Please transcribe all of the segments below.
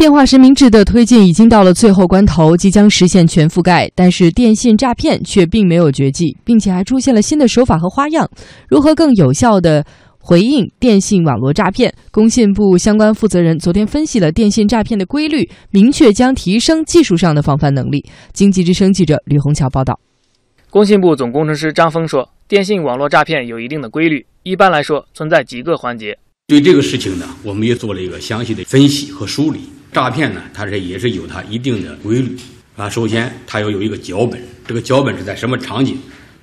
电话实名制的推进已经到了最后关头，即将实现全覆盖，但是电信诈骗却并没有绝迹，并且还出现了新的手法和花样。如何更有效的回应电信网络诈骗？工信部相关负责人昨天分析了电信诈骗的规律，明确将提升技术上的防范能力。经济之声记者吕红桥报道。工信部总工程师张峰说：“电信网络诈骗有一定的规律，一般来说存在几个环节。对这个事情呢，我们也做了一个详细的分析和梳理。”诈骗呢，它是也是有它一定的规律啊。首先，它要有一个脚本，这个脚本是在什么场景？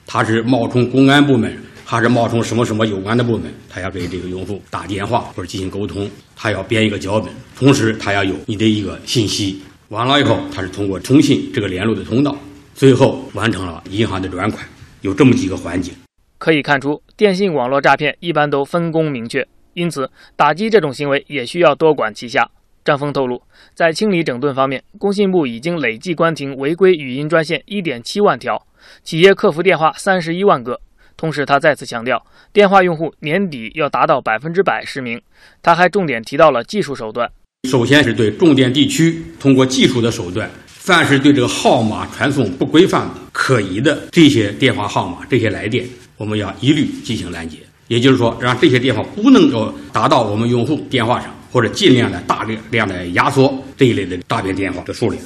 它是冒充公安部门，还是冒充什么什么有关的部门？他要给这个用户打电话或者进行沟通，他要编一个脚本，同时他要有你的一个信息。完了以后，他是通过通信这个联络的通道，最后完成了银行的转款，有这么几个环节。可以看出，电信网络诈骗一般都分工明确，因此打击这种行为也需要多管齐下。张峰透露，在清理整顿方面，工信部已经累计关停违规语音专线一点七万条，企业客服电话三十一万个。同时，他再次强调，电话用户年底要达到百分之百实名。他还重点提到了技术手段，首先是对重点地区通过技术的手段，凡是对这个号码传送不规范的、可疑的这些电话号码、这些来电，我们要一律进行拦截。也就是说，让这些电话不能够打到我们用户电话上。或者尽量的大量量的压缩这一类的诈骗电话的数量。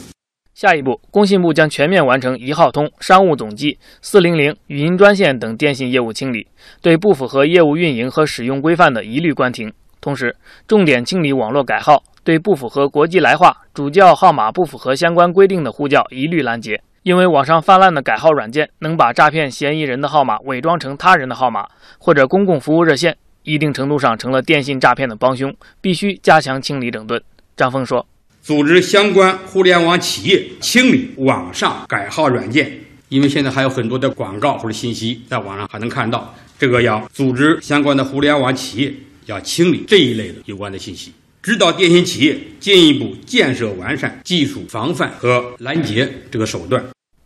下一步，工信部将全面完成一号通、商务总机、四零零语音专线等电信业务清理，对不符合业务运营和使用规范的一律关停。同时，重点清理网络改号，对不符合国际来话、主叫号码不符合相关规定的呼叫一律拦截。因为网上泛滥的改号软件能把诈骗嫌疑人的号码伪装成他人的号码，或者公共服务热线。一定程度上成了电信诈骗的帮凶，必须加强清理整顿。张峰说：“组织相关互联网企业清理网上改号软件，因为现在还有很多的广告或者信息在网上还能看到，这个要组织相关的互联网企业要清理这一类的有关的信息，指导电信企业进一步建设完善技术防范和拦截这个手段。”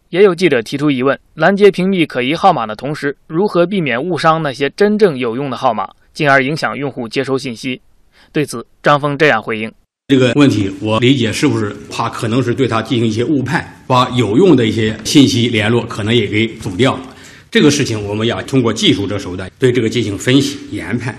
也有记者提出疑问：拦截屏蔽可疑号码的同时，如何避免误伤那些真正有用的号码？进而影响用户接收信息。对此，张峰这样回应：“这个问题，我理解是不是怕可能是对他进行一些误判，把有用的一些信息联络可能也给阻掉。这个事情，我们要通过技术这手段对这个进行分析研判。